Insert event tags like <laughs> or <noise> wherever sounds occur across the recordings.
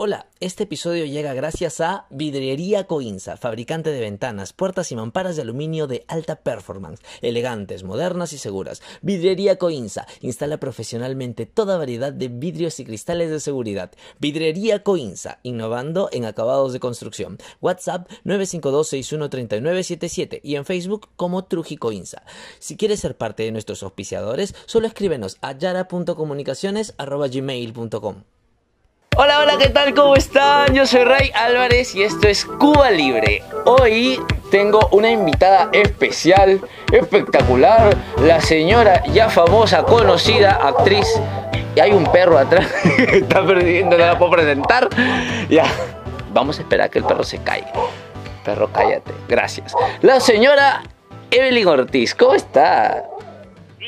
Hola, este episodio llega gracias a Vidriería Coinza, fabricante de ventanas, puertas y mamparas de aluminio de alta performance, elegantes, modernas y seguras. Vidriería Coinza instala profesionalmente toda variedad de vidrios y cristales de seguridad. Vidriería Coinza, innovando en acabados de construcción. WhatsApp 952-613977 y en Facebook como Truji Coinza. Si quieres ser parte de nuestros auspiciadores, solo escríbenos a yara.comunicaciones.gmail.com. Hola, hola, ¿qué tal? ¿Cómo están? Yo soy Ray Álvarez y esto es Cuba Libre. Hoy tengo una invitada especial, espectacular, la señora ya famosa, conocida, actriz. Y hay un perro atrás <laughs> que está perdiendo, no la puedo presentar. Ya, vamos a esperar a que el perro se caiga. Perro, cállate. Gracias. La señora Evelyn Ortiz, ¿cómo está?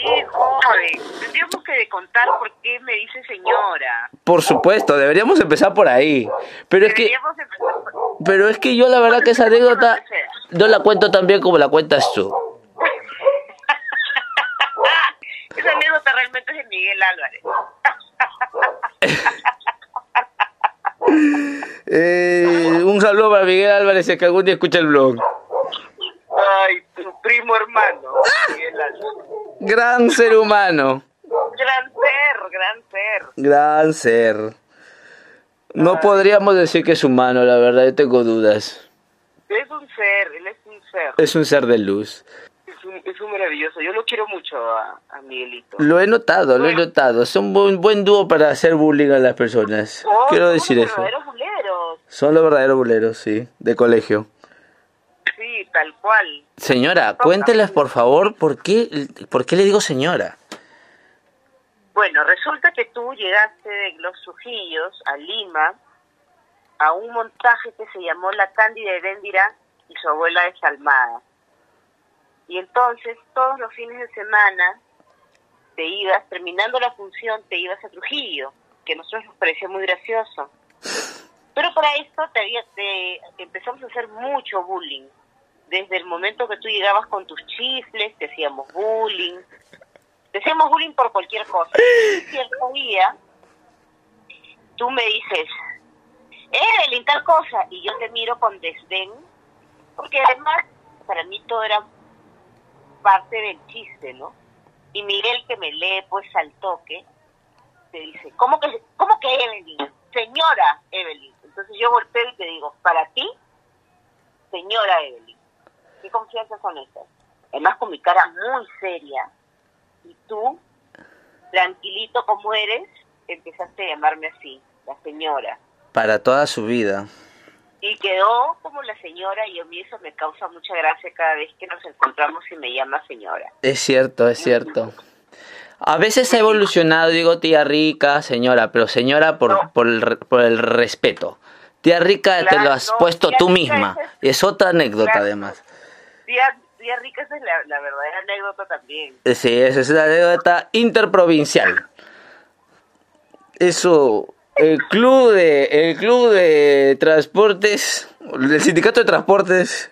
Joven. Tendríamos que contar por qué me dice señora. Por supuesto, deberíamos empezar por ahí. Pero es que, por... pero es que yo la verdad que esa anécdota no la cuento tan bien como la cuentas tú. <laughs> Esa anécdota realmente es de Miguel Álvarez. <laughs> Eh, un saludo para Miguel Álvarez, que algún día escucha el blog. Ay, tu primo hermano. Miguel Álvarez. Gran ser humano. Gran ser, gran ser. Gran ser. No podríamos decir que es humano, la verdad, yo tengo dudas. Es un ser, él es un ser. Es un ser de luz. Es un, es un maravilloso. Yo lo quiero mucho a, a Miguelito. Lo he notado, lo he notado. Son un buen, buen dúo para hacer bullying a las personas. Oh, Quiero somos decir los eso. verdaderos buleros. Son los verdaderos buleros, sí, de colegio. Sí, tal cual. Señora, cuénteles por favor por qué, por qué le digo señora. Bueno, resulta que tú llegaste de Los Trujillos a Lima a un montaje que se llamó La Cándida Heréndira y su abuela desalmada. Y entonces todos los fines de semana te ibas, terminando la función, te ibas a Trujillo, que a nosotros nos parecía muy gracioso. Pero para esto te, había- te empezamos a hacer mucho bullying. Desde el momento que tú llegabas con tus chifles, te hacíamos bullying. Te hacíamos bullying por cualquier cosa. Y cierto día, tú me dices, Evelyn, tal cosa, y yo te miro con desdén, porque además para mí todo era parte del chiste, ¿no? Y Miguel que me lee pues al toque, te dice, ¿cómo que, cómo que Evelyn? Señora Evelyn. Entonces yo volteo y te digo, para ti, señora Evelyn. ¿Qué confianza son estas? Además con mi cara muy seria, y tú, tranquilito como eres, empezaste a llamarme así, la señora. Para toda su vida. Y quedó como la señora y a mí eso me causa mucha gracia cada vez que nos encontramos y me llama señora. Es cierto, es cierto. A veces ha evolucionado, digo tía rica, señora, pero señora por, No. por, el, por el respeto. Tía rica te Claro, lo has no, puesto tú misma. es- Es otra anécdota Claro. además. Tía, tía Rica, esa es la, la verdadera anécdota también. Sí, esa es una anécdota interprovincial. Eso, el club de, el club de transportes, el sindicato de transportes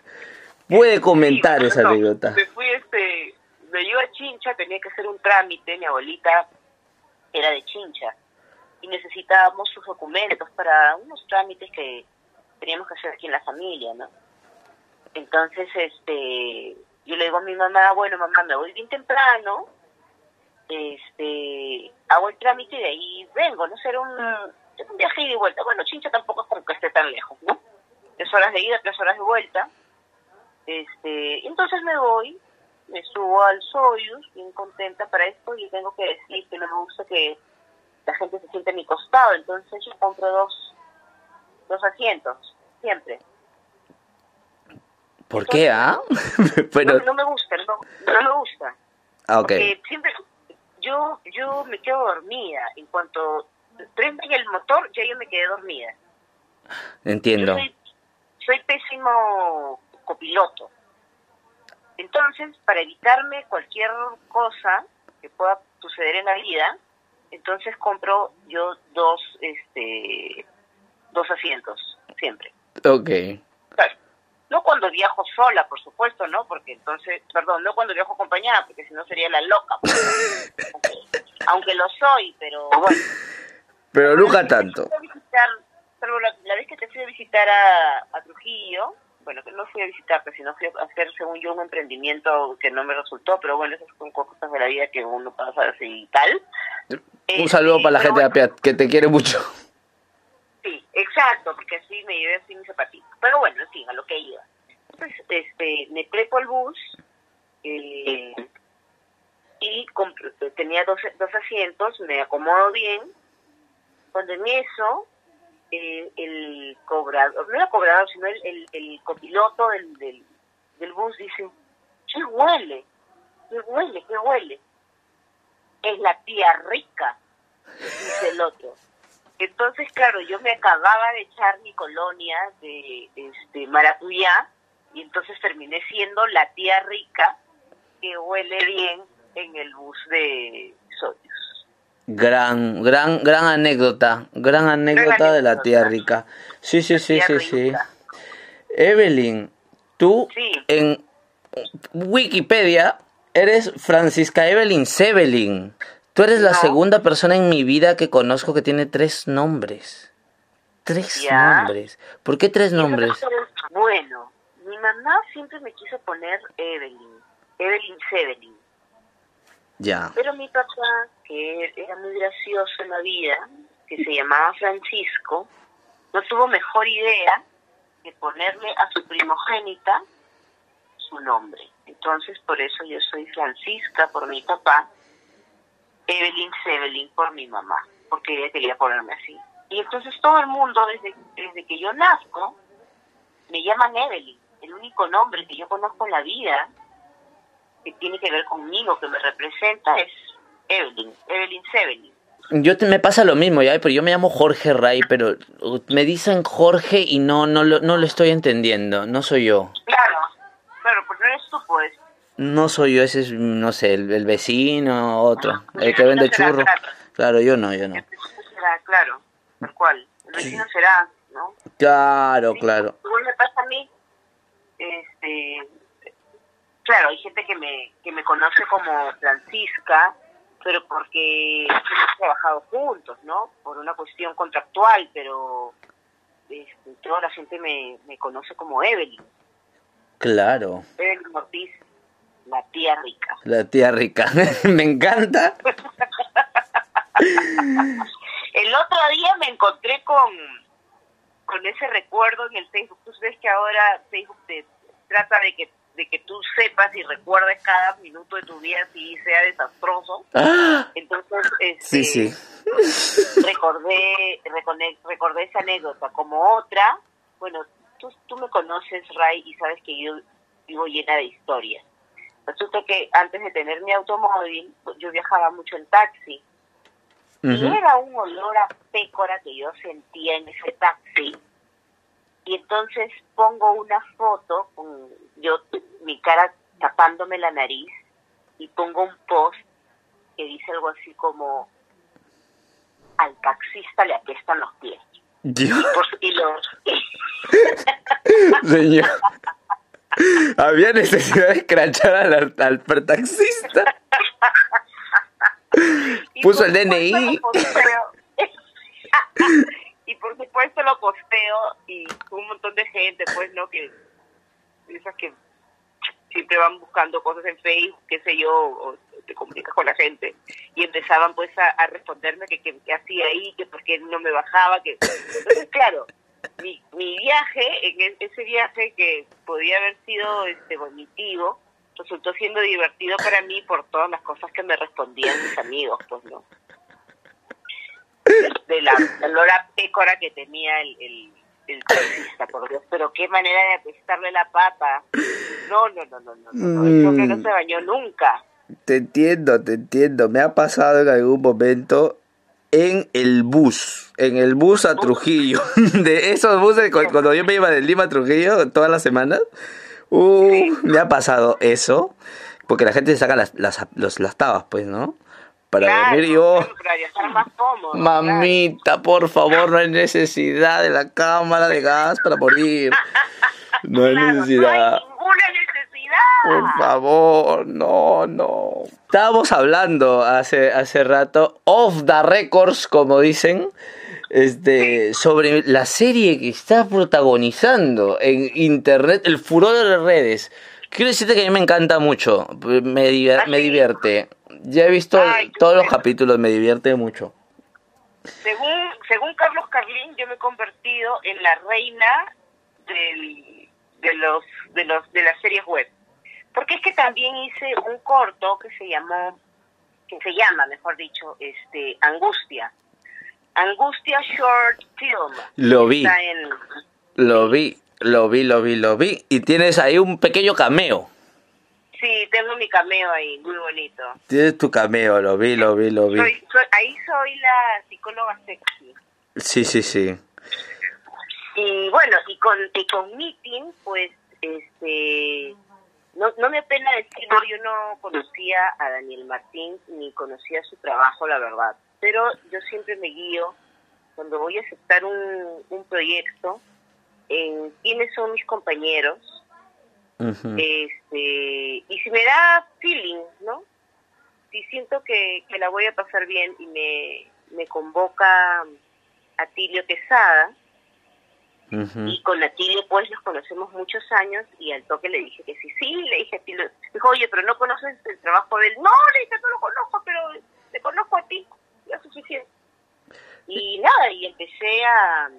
puede comentar Sí, esa no, anécdota. Me fui, este, me iba a Chincha, tenía que hacer un trámite, mi abuelita era de Chincha y necesitábamos sus documentos para unos trámites que teníamos que hacer aquí en la familia, ¿no? Entonces, este, yo le digo a mi mamá, bueno, mamá, me voy bien temprano, este, hago el trámite y de ahí vengo, no será un, un viaje y vuelta. Bueno, Chincha tampoco es como que esté tan lejos, ¿no? Tres horas de ida, tres horas de vuelta. Este, entonces me voy, me subo al Soyuz, bien contenta para esto, y tengo que decir que no me gusta que la gente se siente a mi costado, entonces yo compro dos, dos asientos, siempre. ¿Por qué, ah? <laughs> No, Pero, no me gusta, no, no me gusta. ah, ok. Porque siempre, yo, yo me quedo dormida, en cuanto prenden el motor, ya yo me quedé dormida. Entiendo. Soy pésimo copiloto. Entonces, para evitarme cualquier cosa que pueda suceder en la vida, entonces compro yo dos, este, dos asientos, siempre. Ok. No cuando viajo sola, por supuesto, ¿no? Porque entonces, perdón, no cuando viajo acompañada, porque si no sería la loca. <laughs> aunque, lo soy, pero bueno. Pero nunca tanto. Salvo visitar, salvo visitar a, a Trujillo, bueno, que no fui a visitarte, sino fui a hacer, según yo, un emprendimiento que no me resultó, pero bueno, esas son cosas de la vida que uno pasa así y tal. Un saludo para la gente de Apiat, que te quiere mucho. Sí, exacto, porque así me llevé así mis zapatitos. Pero bueno, en fin, a lo que iba. Entonces, este, me trepo al bus eh, y tenía dos, dos asientos, me acomodo bien. Cuando en eso, eh, el cobrador, no era cobrador, sino el, el, copiloto del, del, del bus dice, ¿qué huele? ¿Qué huele? ¿Qué huele? Es la tía rica, dice el otro. Entonces, claro, yo me acababa de echar mi colonia de este maracuyá y entonces terminé siendo la tía rica que huele bien en el bus de Soyuz. Gran, gran, gran anécdota, gran anécdota de la tía rica. Sí, sí, sí, sí, sí. Evelyn, tú en Wikipedia eres Francisca Evelyn Sebelin. Tú eres la segunda persona en mi vida que conozco que tiene tres nombres. Tres nombres. ¿Por qué tres nombres? Bueno, mi mamá siempre me quiso poner Evelyn, Evelyn Sevelin. Ya. Pero mi papá, que era muy gracioso en la vida, que se llamaba Francisco, no tuvo mejor idea que ponerle a su primogénita su nombre. Entonces, por eso yo soy Francisca por mi papá Evelyn Sevelin por mi mamá, porque ella quería ponerme así. Y entonces todo el mundo, desde, desde que yo nazco, me llaman Evelyn. El único nombre que yo conozco en la vida que tiene que ver conmigo, que me representa, es Evelyn, Evelyn Sevelin. Yo te, me pasa lo mismo, ya, pero yo me llamo Jorge Ray, pero me dicen Jorge y no, no, lo, no lo estoy entendiendo, no soy yo. Claro, claro, pues no eres tú, pues. No soy yo, ese es, no sé, el, vecino, otro, el que vende churros. Claro. yo no, yo no. El será, claro, tal cual. El vecino será, ¿no? Claro, claro. Igual me pasa a mí, este, claro, hay gente que me, que me conoce como Francisca, pero porque hemos trabajado juntos, ¿no? Por una cuestión contractual, pero este, toda la gente me, me conoce como Evelyn. Claro. Evelyn Ortiz. La tía rica. La tía rica. <laughs> me encanta. El otro día me encontré con, con ese recuerdo en el Facebook. Tú sabes que ahora Facebook te trata de que de que tú sepas y recuerdes cada minuto de tu vida si sea desastroso. ¡Ah! Entonces, este, sí, sí. recordé, recordé esa anécdota como otra. Bueno, tú, tú me conoces, Ray, y sabes que yo vivo llena de historias. Resulta que antes de tener mi automóvil, yo viajaba mucho en taxi. Y era un olor a pécora que yo sentía en ese taxi. Y entonces pongo una foto con yo mi cara tapándome la nariz y pongo un post que dice algo así como al taxista le apestan los pies. Y, los... <laughs> Señor. Había necesidad de escrachar al, al taxista. Puso el DNI. <laughs> y por supuesto lo posteo y un montón de gente, pues, ¿no? Que esas que siempre van buscando cosas en Facebook, qué sé yo, o te comunicas con la gente. Y empezaban pues a, responderme que, que, hacía ahí, que por qué no me bajaba, que... Entonces, claro, mi, mi viaje, en e, ese viaje que podía haber sido este vomitivo, resultó siendo divertido para mí por todas las cosas que me respondían mis amigos, pues no. De la, olor a pécora que tenía el, el, el taxista, por Dios, pero qué manera de apestarle la pata. No, no, no, no, no, no, no. que no se bañó nunca. Te entiendo, te entiendo. Me ha pasado en algún momento en el bus, en el bus a Trujillo. <laughs> De esos buses, cuando yo me iba de Lima a Trujillo todas las semanas, uh, me ha pasado eso. Porque la gente se saca las, las, las tabas, pues, ¿no? Para dormir yo. Mamita, por favor, no hay necesidad de la cámara de gas para morir. <laughs> No hay necesidad. Por favor, no, no. Estábamos hablando hace, hace rato, off the records, como dicen, este, sobre la serie que está protagonizando en internet, el furor de las redes. Quiero decirte que a mí me encanta mucho, me, div- ¿Ah, me divierte. Ya he visto Ay, todos los capítulos, me divierte mucho. Según, según Carlos Carlín, yo me he convertido en la reina del, de los de los de las series web. Porque es que también hice un corto que se llamó, que se llama, mejor dicho, este Angustia. Angustia Short Film. Lo vi, Está en, lo vi, lo vi, lo vi, lo vi. Y tienes ahí un pequeño cameo. sí, tengo mi cameo ahí, muy bonito. Tienes tu cameo, lo vi, lo vi, lo vi. Soy, soy- ahí soy la psicóloga sexy. Sí, sí, sí. Y bueno, y con, y con Meeting, pues, este, no, no me apena decirlo, yo no conocía a Daniel Martín ni conocía su trabajo, la verdad. Pero yo siempre me guío, cuando voy a aceptar un, un proyecto, en quiénes son mis compañeros, este, y si me da feeling, ¿no? Si siento que, que la voy a pasar bien y me, me convoca Atilio Quesada, Ujú. y con Atilio pues nos conocemos muchos años y al toque le dije que sí, sí, le dije a Atilio, dijo, oye, pero no conoces el trabajo de él. No, le dije, no lo conozco, pero te conozco a ti, ya es suficiente. Y nada, y empecé a,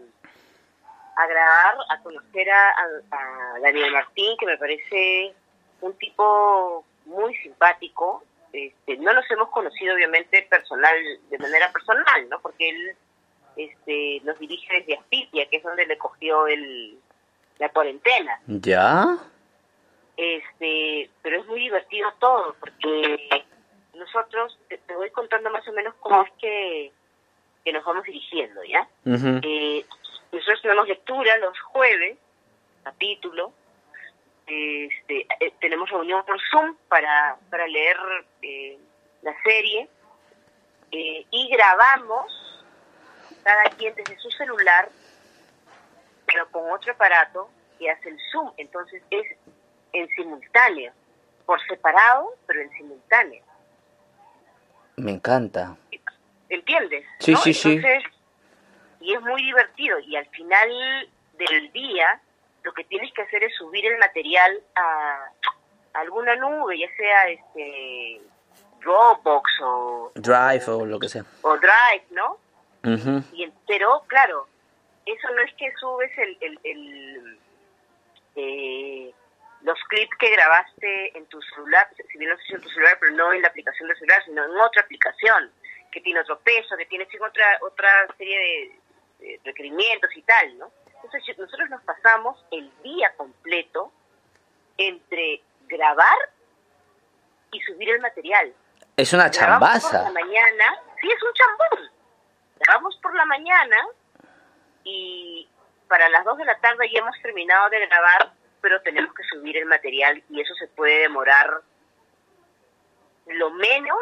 a grabar, a conocer a, a- a Daniel Martín, que me parece un tipo muy simpático. Este, no nos hemos conocido obviamente personal, de manera personal, ¿no? Porque él este, nos dirige desde Aspitia, que es donde le cogió el, la cuarentena. ¿Ya? Este, pero es muy divertido todo, porque nosotros, te, te voy contando más o menos cómo es que, que nos vamos dirigiendo, ¿ya? Eh, nosotros tenemos lectura los jueves, capítulo. Este, eh, tenemos reunión por Zoom para, para leer eh, la serie. eh, y grabamos cada quien desde su celular, pero con otro aparato que hace el Zoom. Entonces es en simultáneo, por separado, pero en simultáneo. Me encanta. ¿Entiendes? Sí, ¿no? sí, sí. Entonces, y es muy divertido. Y al final del día, lo que tienes que hacer es subir el material a, a alguna nube, ya sea este Dropbox o, Drive o lo que sea. o Drive, ¿no? Ujú. Y el- pero, claro, eso no es que subes el, el, el, eh, los clips que grabaste en tu celular, si bien los en tu celular, pero no en la aplicación del celular, sino en otra aplicación que tiene otro peso, que tiene otra otra serie de, de requerimientos y tal, ¿no? Entonces yo- nosotros nos pasamos el día completo entre grabar y subir el material. Es una por la chambaza. mañana, sí, es un chambón. Grabamos por la mañana y para las 2 de la tarde ya hemos terminado de grabar, pero tenemos que subir el material y eso se puede demorar lo menos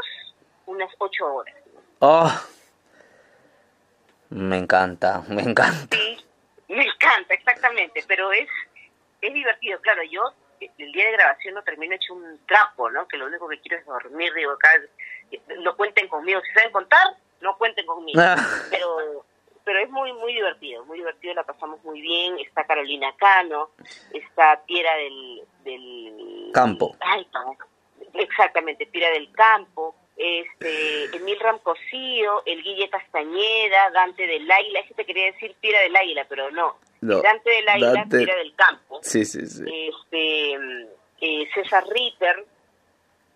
unas 8 horas. Oh. Me encanta, me encanta. Sí, me encanta, exactamente, pero es, es divertido. Claro, yo eh, el día de grabación no termino hecho un trapo, ¿no? Que lo único que quiero es dormir, digo, acá, eh, no cuenten conmigo. Si saben contar, no cuenten conmigo. Ah. Pero pero es muy muy divertido, muy divertido, la pasamos muy bien. Está Carolina Cano, está Piera del... del Campo. Ay, exactamente, Piera del Campo, este Emil Ramcosío, el Guille Castañeda, Dante del Águila, es que te quería decir Piera del Águila, pero no. No, Dante del Águila, Dante- Piera del Campo Sí, sí, sí. este eh, César Ritter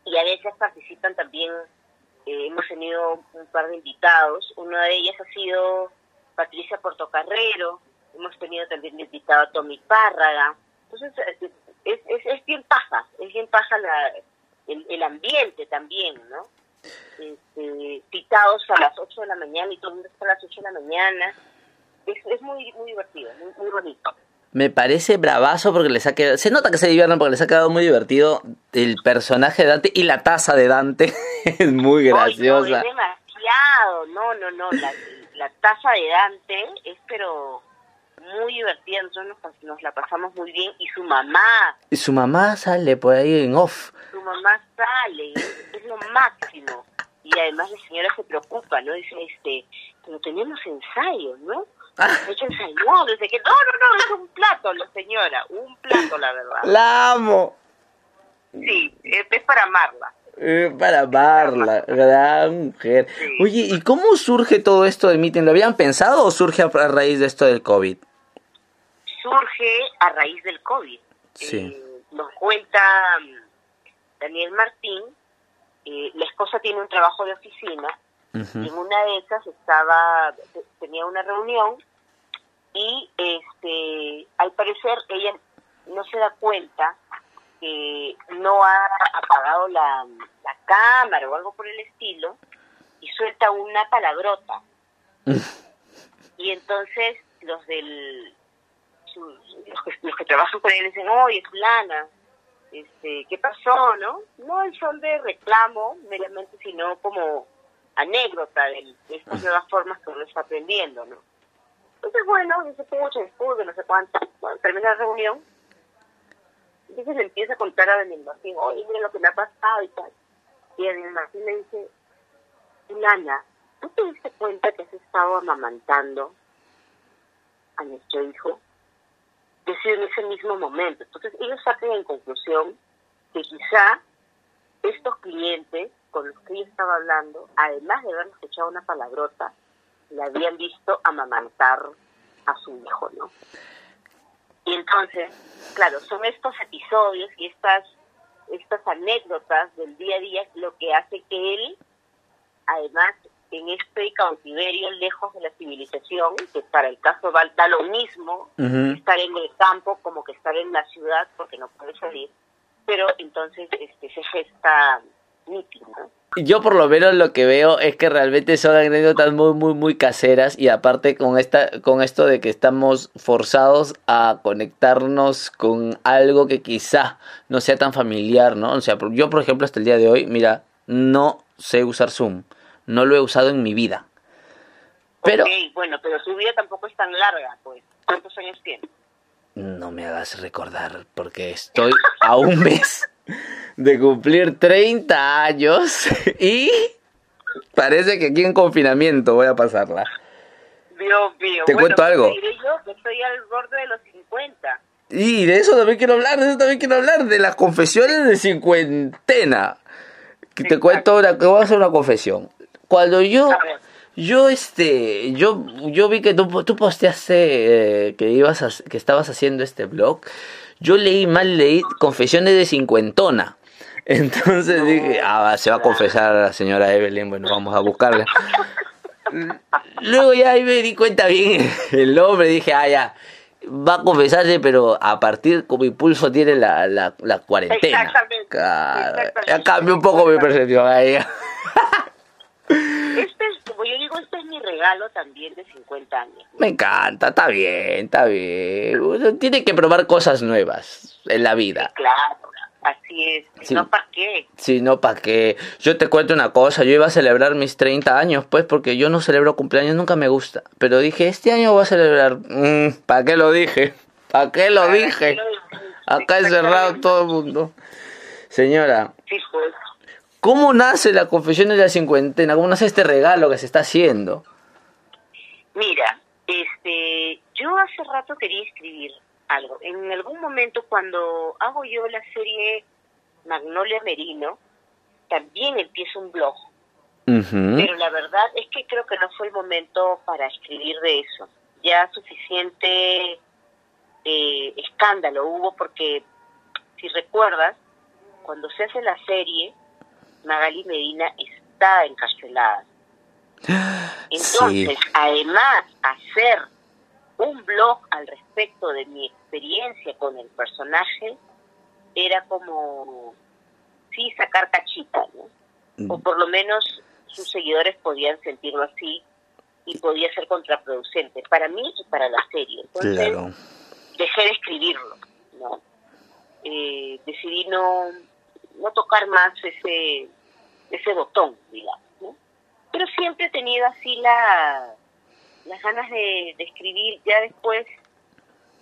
y a veces participan también eh, hemos tenido un par de invitados. Una de ellas ha sido Patricia Portocarrero hemos tenido también de invitado a Tommy Párraga. Entonces es, es, es bien paja es bien paja la, el, el ambiente también no este, citados a las 8 de la mañana y todo el mundo está a las 8 de la mañana. Es, es muy muy divertido muy, muy bonito Me parece bravazo porque les ha quedado. Se nota que se divierten porque les ha quedado muy divertido el personaje de Dante y la taza de Dante. <laughs> es muy Ay, no, graciosa. es demasiado. No, no, no. La, la taza de Dante es, pero muy divertida. Nosotros nos, la pasamos muy bien. Y su mamá, Y su mamá sale por ahí en off. su mamá sale. Es, es lo máximo. Y además la señora se preocupa, ¿no? Dice, este, pero tenemos ensayos, ¿no? <laughs> Hecho ensayado, desde que, no, no, no, es un plato, la señora, un plato, la verdad. La amo. Sí, es para amarla. Eh, para amarla, gran mujer. Oye, ¿y cómo surge todo esto de meeting? ¿Lo habían pensado o surge a raíz de esto del COVID? Surge a raíz del COVID. Sí. Eh, nos cuenta mm, Daniel Martín, eh, la esposa tiene un trabajo de oficina en una de esas estaba, tenía una reunión y este, al parecer ella no se da cuenta que no ha apagado la, la cámara o algo por el estilo y suelta una palabrota. <laughs> y entonces los del los, que, los que trabajan con él dicen, oye, fulana, este, ¿qué pasó, no? No el son de reclamo meramente, sino como anécdota de, estas nuevas formas que uno está aprendiendo, ¿no? Entonces, bueno, dice, mucho discurso, no sé cuánto. Bueno, termina la reunión. Entonces le empieza a contar a Daniel Martín, oye, mira lo que me ha pasado y tal. Y Daniel Martín le dice, Lana, ¿tú te diste cuenta que has estado amamantando a nuestro hijo? Decir en ese mismo momento. Entonces ellos sacan en conclusión que quizá estos clientes con los que ella estaba hablando, además de haber escuchado una palabrota, le habían visto amamantar a su hijo, ¿no? Y entonces, claro, son estos episodios y estas estas anécdotas del día a día lo que hace que él, además, en este cautiverio lejos de la civilización, que para el caso va da lo mismo estar en el campo como que estar en la ciudad porque no puede salir, pero entonces este se gesta yo por lo menos lo que veo es que realmente son anécdotas muy muy muy caseras y aparte con esta con esto de que estamos forzados a conectarnos con algo que quizá no sea tan familiar, ¿no? O sea, yo por ejemplo hasta el día de hoy, mira, no sé usar Zoom, no lo he usado en mi vida. Pero bueno, pero su vida tampoco es tan larga, pues. ¿Cuántos años tiene? No me hagas recordar porque estoy a un mes <laughs> de cumplir 30 años <laughs> y parece que aquí en confinamiento voy a pasarla. Dios mío. ¿Te cuento algo? Yo estoy al borde de los 50. Y de eso también quiero hablar, de eso también quiero hablar, de las confesiones de cincuentena. Que te cuento ahora, que voy a hacer una confesión. Cuando yo, yo este, yo, yo vi que tú, tú posteaste eh, que ibas a, que estabas haciendo este blog. Yo leí mal, leí confesiones de cincuentona. <laughs> Entonces dije, ah, se va a confesar a la señora Evelyn, bueno, vamos a buscarla. <laughs> Luego ya ahí me di cuenta bien <laughs> el nombre, dije, ah, ya, va a confesarse, pero a partir como impulso tiene la, la, la cuarentena. Exactamente, Ya cambió un poco mi percepción ahí. Este es, como yo digo, es regalo también de 50 años. Me encanta, está bien, está bien. tiene que probar cosas nuevas en la vida. claro. Así es, si no, ¿para qué? Si no, ¿para qué? Yo te cuento una cosa, yo iba a celebrar mis 30 años, pues, porque yo no celebro cumpleaños, nunca me gusta. Pero dije, este año voy a celebrar. Mm, ¿Para qué lo dije? ¿Para qué lo dije? Acá es cerrado todo el mundo. Señora, pues. ¿cómo nace la confesión de la cincuentena? ¿Cómo nace este regalo que se está haciendo? Mira, este, yo hace rato quería escribir algo. En algún momento cuando hago yo la serie Magnolia Merino, también empiezo un blog. Pero la verdad es que creo que no fue el momento para escribir de eso. Ya suficiente eh, escándalo hubo porque, si recuerdas, cuando se hace la serie, Magali Medina está encarcelada. Entonces, además, hacer un blog al respecto de mi experiencia con el personaje era como, sí, sacar cachita, ¿no? O mm. por lo menos sus seguidores podían sentirlo así y podía ser contraproducente para mí y para la serie. Entonces, dejé de escribirlo, ¿no? Eh, decidí no, no tocar más ese, ese botón, digamos. Pero siempre he tenido así la las ganas de, escribir. Ya después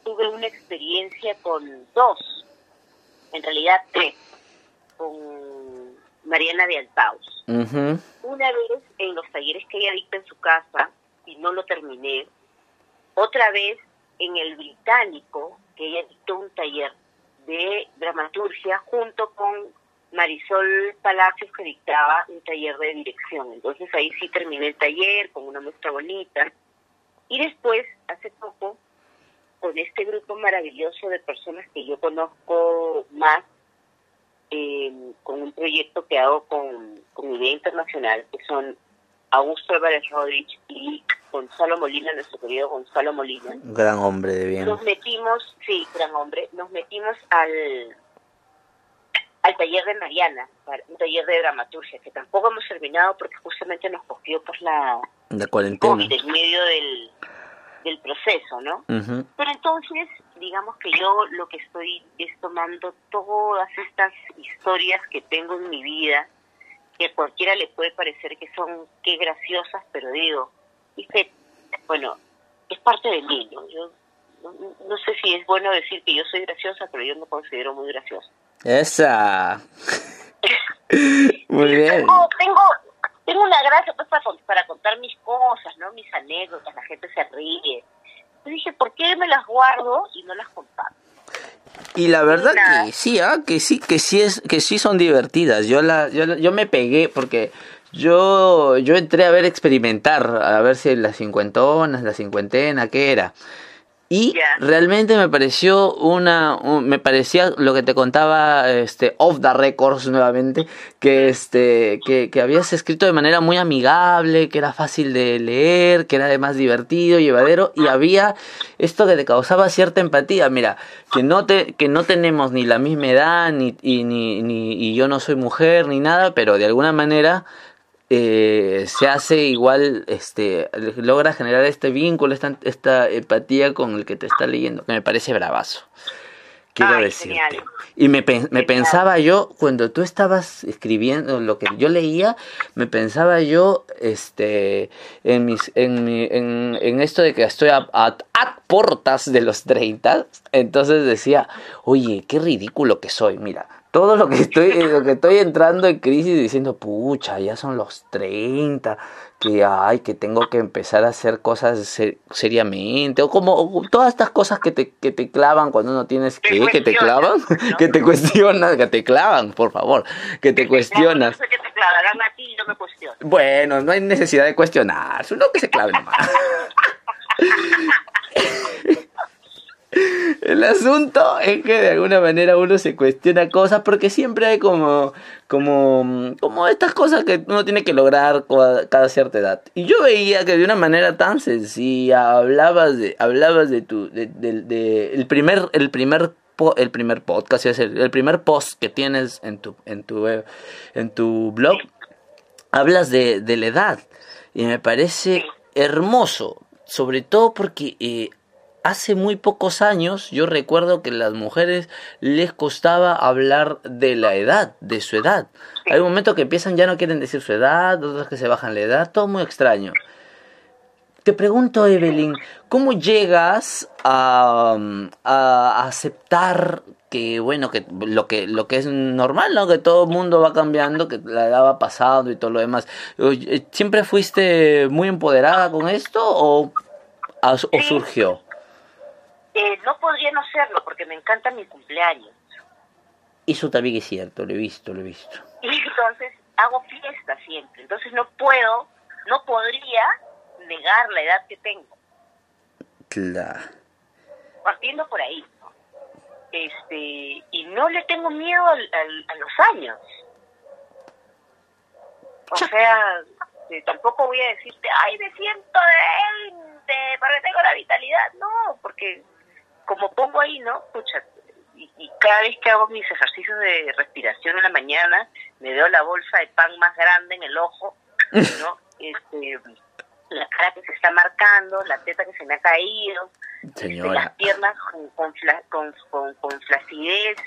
tuve una experiencia con dos, en realidad tres, con Mariana de Altaus. Una vez en los talleres que ella dicta en su casa, y no lo terminé. Otra vez en el británico, que ella dictó un taller de dramaturgia junto con Marisol Palacios que dictaba un taller de dirección. Entonces ahí sí terminé el taller con una muestra bonita. Y después, hace poco, con este grupo maravilloso de personas que yo conozco más, eh, con un proyecto que hago con, con Idea Internacional, que son Augusto Álvarez Rodríguez y Gonzalo Molina, nuestro querido Gonzalo Molina. Gran hombre de bien. Nos metimos, sí, gran hombre, nos metimos al, al taller de Mariana, un taller de dramaturgia, que tampoco hemos terminado porque justamente nos cogió por la, la cuarentena. COVID en medio del, del proceso, ¿no? Pero entonces, digamos que yo lo que estoy es tomando todas estas historias que tengo en mi vida, que a cualquiera le puede parecer que son qué graciosas, pero digo, dice, bueno, es parte de mí, ¿no? Yo no, sé si es bueno decir que yo soy graciosa, pero yo me considero muy graciosa. Esa. <laughs> muy bien. Tengo, tengo, tengo una gracia pues, para, para, contar mis cosas, ¿no? Mis anécdotas, la gente se ríe. Yo dije, ¿por qué me las guardo y no las comparto? Y la verdad que sí, ¿ah? que sí, que sí es, que sí son divertidas. Yo la, yo, yo me pegué porque yo, yo entré a ver experimentar, a ver si las cincuentonas, la cincuentena, qué era. Y realmente me pareció una, me parecía lo que te contaba, este, off the records nuevamente, que este, que, que, habías escrito de manera muy amigable, que era fácil de leer, que era además divertido, llevadero, y había esto que te causaba cierta empatía. Mira, que no te, que no tenemos ni la misma edad, ni, y, ni, ni, y yo no soy mujer, ni nada, pero de alguna manera eh, se hace igual, este, logra generar este vínculo, esta, esta empatía con el que te está leyendo, que me parece bravazo. Quiero decirte. Y me, me pensaba yo, cuando tú estabas escribiendo lo que yo leía, me pensaba yo este, en, mis, en, en, en esto de que estoy a, a, a, portas de los 30, entonces decía, oye, qué ridículo que soy, mira todo lo que estoy, lo que estoy entrando en crisis diciendo, pucha, ya son los 30, que ay, que tengo que empezar a hacer cosas seriamente, o como todas estas cosas que te, que te clavan cuando no tienes que, que te clavan, <laughs> que te cuestionan, que te clavan, por favor, que te cuestionas. que te clavarán a ti, no me cuestiono. Bueno, no hay necesidad de cuestionar, solo que se claven más. <laughs> El asunto es que de alguna manera uno se cuestiona cosas porque siempre hay como, como, como estas cosas que uno tiene que lograr cada cierta edad. Y yo veía que de una manera tan sencilla hablabas de, hablabas de tu, el primer, el primer el primer podcast, es el, el, primer post que tienes en tu, en tu, en tu blog, hablas de, de la edad. Y me parece hermoso, sobre todo porque eh, hace muy pocos años yo recuerdo que a las mujeres les costaba hablar de la edad, de su edad. Hay momentos que empiezan ya no quieren decir su edad, otros que se bajan la edad, todo muy extraño. Te pregunto, Evelyn, ¿cómo llegas a, a aceptar que bueno que lo que lo que es normal no que todo el mundo va cambiando que la edad va pasando y todo lo demás siempre fuiste muy empoderada con esto o, o surgió eh, no podría no serlo porque me encanta mi cumpleaños. Eso también es cierto, lo he visto, lo he visto. <laughs> Y entonces hago fiesta siempre, entonces no puedo, no podría negar la edad que tengo. Claro. Partiendo por ahí. Este, y no le tengo miedo a los años. O sea, tampoco voy a decirte, ay, me siento de 20, porque tengo la vitalidad. No, porque como pongo ahí, ¿no? Pucha, y, cada vez que hago mis ejercicios de respiración en la mañana, me veo la bolsa de pan más grande en el ojo, ¿no? <laughs> Este, la cara que se está marcando, la teta que se me ha caído, este, las piernas con, con, con, flacidez,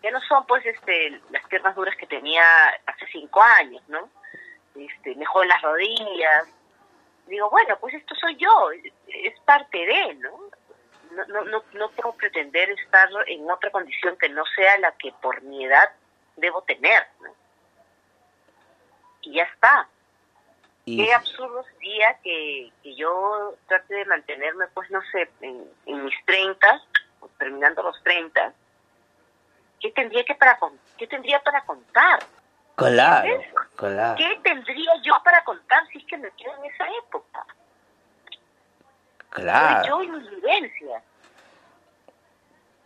que no son pues este las piernas duras que tenía hace cinco años, ¿no? Este, mejor las rodillas. Digo, bueno, pues esto soy yo, es parte de, ¿no? No, no, no, puedo pretender estar en otra condición que no sea la que por mi edad debo tener. ¿no? Y ya está. Qué absurdo sería que, que yo trate de mantenerme, pues no sé, en, en mis 30, terminando los 30. ¿Qué tendría, que para, qué tendría para contar? Claro, claro. ¿Qué tendría yo para contar si es que me quedo en esa época? Claro. Yo y mi vivencia.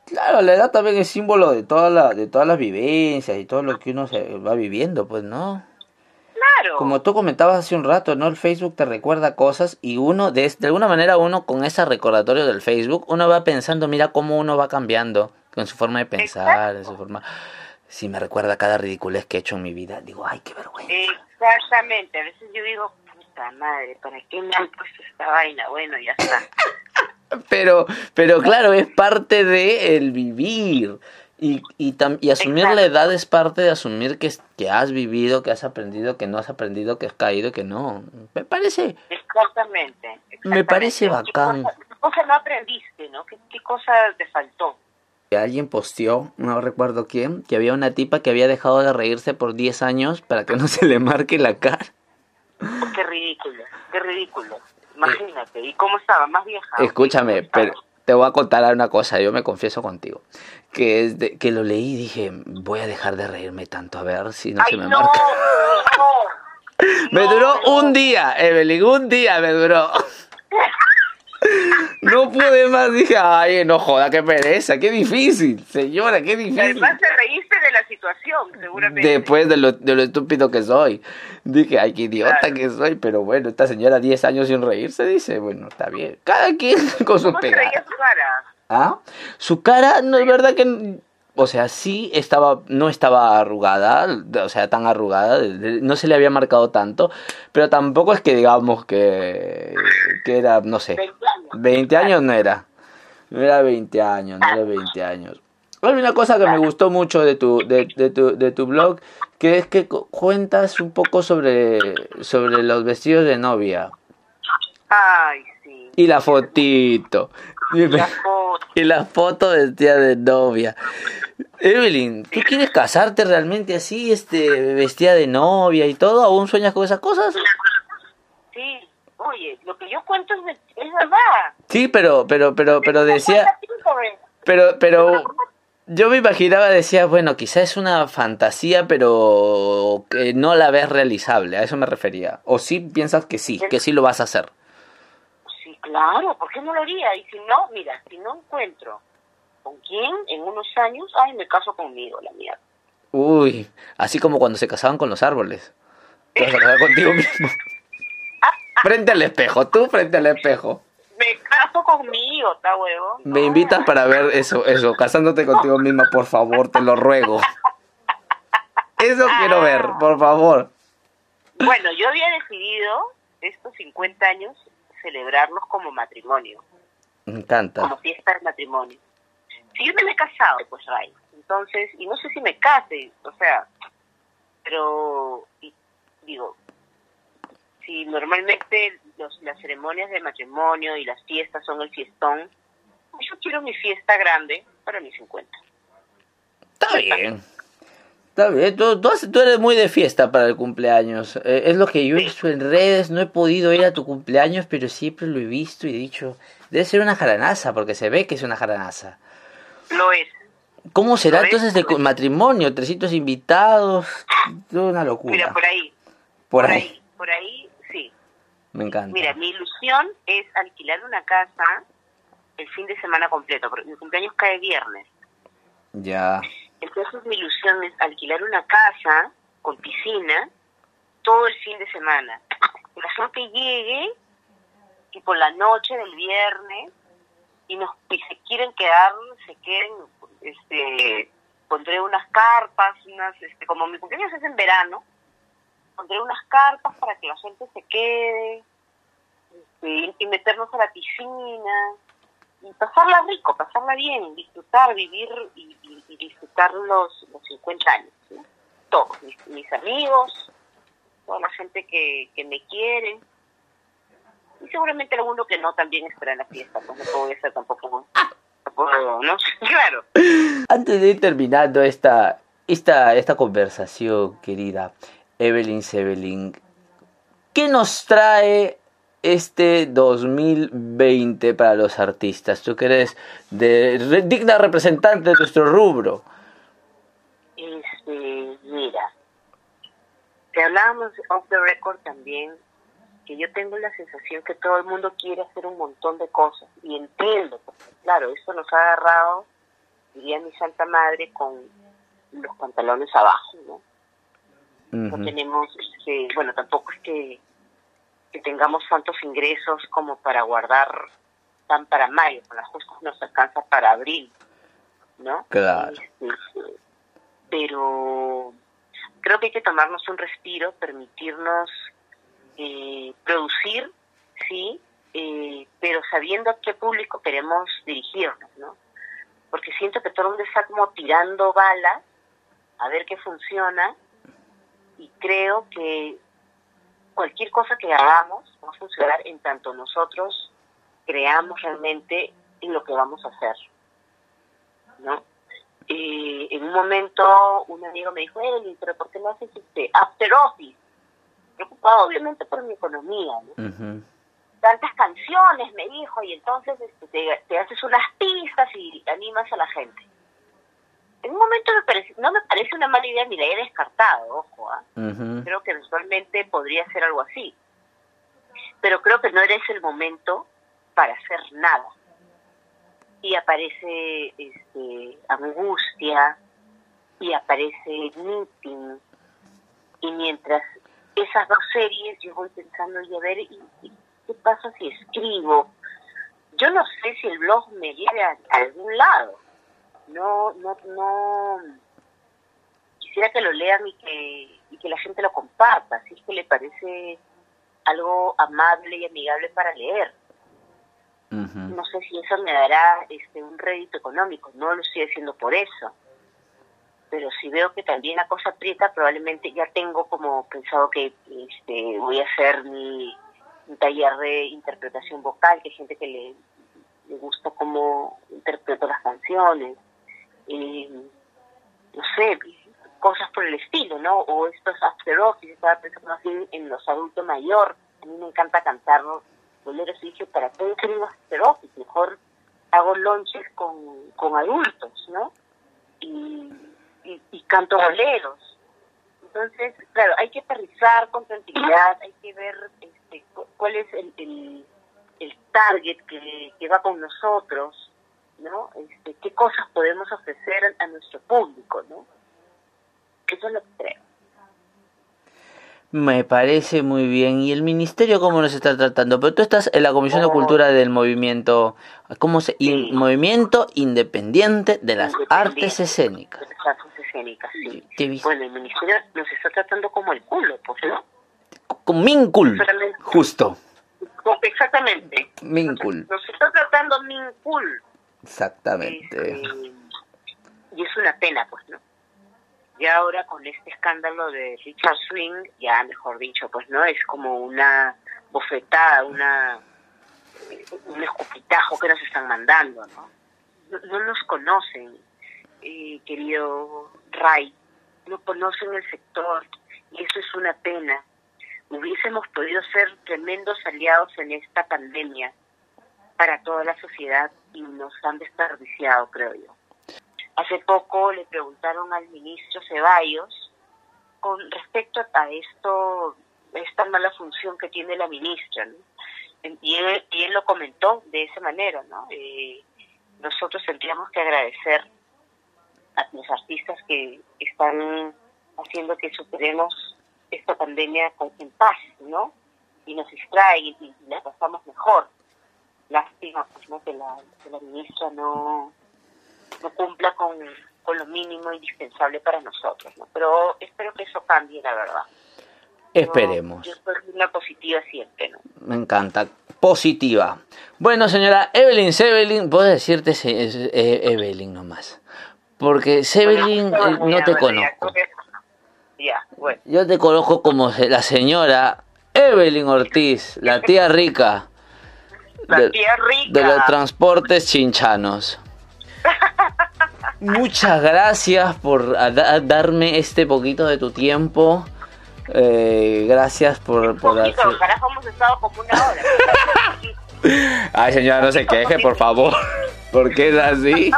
Claro, la edad también es símbolo de toda la, de todas las vivencias y todo lo que uno se va viviendo, pues, ¿no? Claro. Como tú comentabas hace un rato, ¿no? El Facebook te recuerda cosas y uno, de, de alguna manera, uno con ese recordatorio del Facebook, uno va pensando, mira cómo uno va cambiando con su forma de pensar, en su forma... Si me recuerda cada ridiculez que he hecho en mi vida, digo, ay, qué vergüenza. Exactamente, a veces yo digo, puta madre, ¿para qué me han puesto esta vaina? Bueno, ya está. <laughs> pero, pero claro, es parte de el vivir. Y, y, y asumir la edad es parte de asumir que, que has vivido, que has aprendido, que no has aprendido, que has caído, que no. Me parece. Exactamente. Me parece bacán. ¿Qué cosa, no aprendiste, no? ¿Qué, ¿Qué cosa te faltó? Alguien posteó, no recuerdo quién, que había una tipa que había dejado de reírse por 10 años para que no se le marque la cara. <laughs> Qué ridículo, qué ridículo. Imagínate, ¿y cómo estaba? ¿Más vieja? Escúchame, pero te voy a contar una cosa, yo me confieso contigo. Que es de, que lo leí y dije, voy a dejar de reírme tanto, a ver si no Ay, se me no, marca. No, <laughs> me no, duró no. un día, Evelyn, un día me duró. <laughs> No pude más, dije, ay, no joda, qué pereza, qué difícil, señora, qué difícil. Además te reíste de la situación, seguramente. Después de lo, de lo estúpido que soy. Dije, ay, qué idiota Claro. que soy, pero bueno, esta señora 10 años sin reírse, dice, bueno, está bien. Cada quien <laughs> con su ¿Cómo su cara? ¿Ah? Su cara, no es verdad que... O sea, sí estaba, no estaba arrugada, o sea, tan arrugada, no se le había marcado tanto, pero tampoco es que digamos que, que era, no sé, 20 años. 20 años no era. No era 20 años, no era 20 años. Hay una cosa que me gustó mucho de tu, de, de tu, de tu blog, que es que cu- cuentas un poco sobre, sobre los vestidos de novia. Ay, sí. Y la fotito. Y, La foto. y la foto vestida de novia. Evelyn, ¿tú quieres casarte realmente así, este, vestida de novia y todo? ¿Aún sueñas con esas cosas? Sí. Oye, lo que yo cuento es, de- es verdad. Sí, pero, pero, pero, pero decía... Pero, pero yo me imaginaba, decía, bueno, quizá es una fantasía, pero que no la ves realizable, a eso me refería. O sí piensas que sí, que sí lo vas a hacer. Claro, ¿por qué no lo haría? Y si no, mira, si no encuentro con quién en unos años, ay, me caso conmigo, la mierda. Uy, así como cuando se casaban con los árboles. Te vas a casar contigo mismo. <laughs> Frente al espejo, tú frente al espejo. Me caso conmigo, está huevo. Me invitas para ver eso, eso, casándote contigo misma, por favor, te lo ruego. Eso quiero ver, por favor. Bueno, yo había decidido estos 50 años celebrarlos como matrimonio, Me encanta. como fiesta de matrimonio. Si yo no me he casado, pues Ray, entonces, y no sé si me case, o sea, pero y- digo, si normalmente los, las ceremonias de matrimonio y las fiestas son el fiestón, yo quiero mi fiesta grande para mis 50. Está bien. Está bien, tú, tú, tú eres muy de fiesta para el cumpleaños. Eh, es lo que yo he visto en redes, no he podido ir a tu cumpleaños, pero siempre lo he visto y he dicho, debe ser una jaranaza, porque se ve que es una jaranaza. Lo es. ¿Cómo será entonces el matrimonio? 300 invitados, toda una locura. Mira, por ahí, Por por ahí, ahí, por ahí, sí. me encanta. Mira, mi ilusión es alquilar una casa el fin de semana completo, porque mi cumpleaños cae viernes. Ya, Entonces mi ilusión es alquilar una casa con piscina todo el fin de semana. Que la gente llegue y por la noche del viernes y nos y se quieren quedar, se queden, este, pondré unas carpas, unas, este, como mi cumpleaños es en verano, pondré unas carpas para que la gente se quede este, y, y meternos a la piscina y pasarla rico, pasarla bien, disfrutar, vivir y, disfrutar los, los 50 años. Todos, mis, mis amigos, toda la gente que, que me quiere. Y seguramente alguno que no también estará la fiesta, pues no puedo ser tampoco, tampoco, ¿no? <laughs> Claro. Antes de ir terminando esta, esta, esta conversación, querida Evelyn Sevelin, ¿qué nos trae este 2020 para los artistas? Tú que eres de, digna representante de nuestro rubro. Este, mira, te hablábamos off the record también que yo tengo la sensación que todo el mundo quiere hacer un montón de cosas y entiendo, porque claro, esto nos ha agarrado, diría mi santa madre, con los pantalones abajo, ¿no? No tenemos, este, bueno, tampoco es que, que tengamos tantos ingresos como para guardar tan para mayo, con las justas nos alcanza para abril, ¿no? Claro. Este, pero creo que hay que tomarnos un respiro, permitirnos eh, producir, sí, eh, pero sabiendo a qué público queremos dirigirnos, ¿no? Porque siento que todo el mundo está como tirando balas a ver qué funciona y creo que cualquier cosa que hagamos va a funcionar en tanto nosotros creamos realmente en lo que vamos a hacer, ¿no? Eh, en un momento un amigo me dijo, Eli, pero ¿por qué no haces este After Office? preocupado obviamente por mi economía, ¿no? Tantas canciones, me dijo, y entonces este, te, haces unas pistas y animas a la gente. En un momento me parece, no me parece una mala idea ni la he descartado, ojo, ¿ah? creo que eventualmente podría ser algo así. Pero creo que no eres el momento para hacer nada. Y aparece este, angustia, y aparece meeting, y mientras esas dos series yo voy pensando y a ver y, qué pasa si escribo yo no sé si el blog me lleve a, algún lado no no no. Quisiera que lo lean y que y que la gente lo comparta si es que le parece algo amable y amigable para leer. No sé si eso me dará este un rédito económico no lo estoy haciendo por eso. Pero si veo que también la cosa aprieta, probablemente ya tengo como pensado que este, voy a hacer mi, taller de interpretación vocal, que hay gente que le, le gusta cómo interpreto las canciones, no sé, cosas por el estilo, ¿no? O estos after estaba pensando así en los adultos mayores, a mí me encanta cantar boleros y dije, ¿para qué after office? Mejor hago lunches con, con adultos, ¿no? Y canto boleros. Entonces, claro, hay que aterrizar con tranquilidad, hay que ver este, cuál es el, el, target que, que, va con nosotros, ¿no? Este, qué cosas podemos ofrecer a, nuestro público, ¿no? Eso es lo que creo. Me parece muy bien. ¿Y el ministerio cómo nos está tratando? Pero tú estás en la Comisión de Cultura del movimiento, ¿cómo se? Movimiento Independiente de las Artes Escénicas sí. Bueno, el ministerio nos está tratando como el culo, pues, ¿no? Como mincul, justo. Exactamente. Mincul. Nos, está tratando mincul. Exactamente. Este, y es una pena, pues, ¿no? Y ahora con este escándalo de Richard Swing, ya mejor dicho, pues, ¿no? Es como una bofetada, una un escupitajo que nos están mandando, ¿no? No, no nos conocen, eh, querido Ray, no conocen el sector y eso es una pena. Hubiésemos podido ser tremendos aliados en esta pandemia para toda la sociedad y nos han desperdiciado, creo yo. Hace poco le preguntaron al ministro Ceballos con respecto a esto, esta mala función que tiene la ministra, y, él, y él lo comentó de esa manera, ¿no? Eh, nosotros tendríamos que agradecer a los artistas que están haciendo que superemos esta pandemia con, en paz, ¿no? Y nos distrae y, la pasamos mejor. Lástima, pues, ¿no? Que la, que la ministra no, no cumpla con, con lo mínimo indispensable para nosotros, ¿no? Pero espero que eso cambie, la verdad. Esperemos. yo soy una positiva siempre, ¿no? Me encanta. Positiva. Bueno, señora Evelyn Sebelin, puedo decirte eh, Evelyn nomás. Porque Sebelin eh, no te conozco. Yo te conozco como la señora Evelyn Ortiz, la tía rica. De los transportes chinchanos. <laughs> Muchas gracias por darme este poquito de tu tiempo. Eh, gracias por, Un por poquito, hacer... carajo, hemos estado como una hora. <laughs> Ay, señora, no se queje, por favor. <laughs> Porque es así.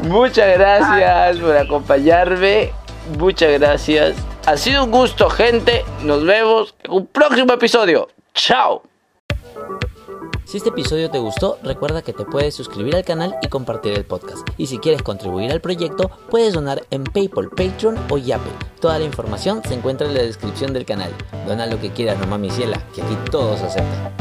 Muchas gracias por acompañarme. Muchas gracias. Ha sido un gusto, gente. Nos vemos en un próximo episodio. Chao. Si este episodio te gustó, recuerda que te puedes suscribir al canal y compartir el podcast. Y si quieres contribuir al proyecto, puedes donar en PayPal, Patreon o Yape. Toda la información se encuentra en la descripción del canal. Dona lo que quieras, no mami ciela, que aquí todos aceptan.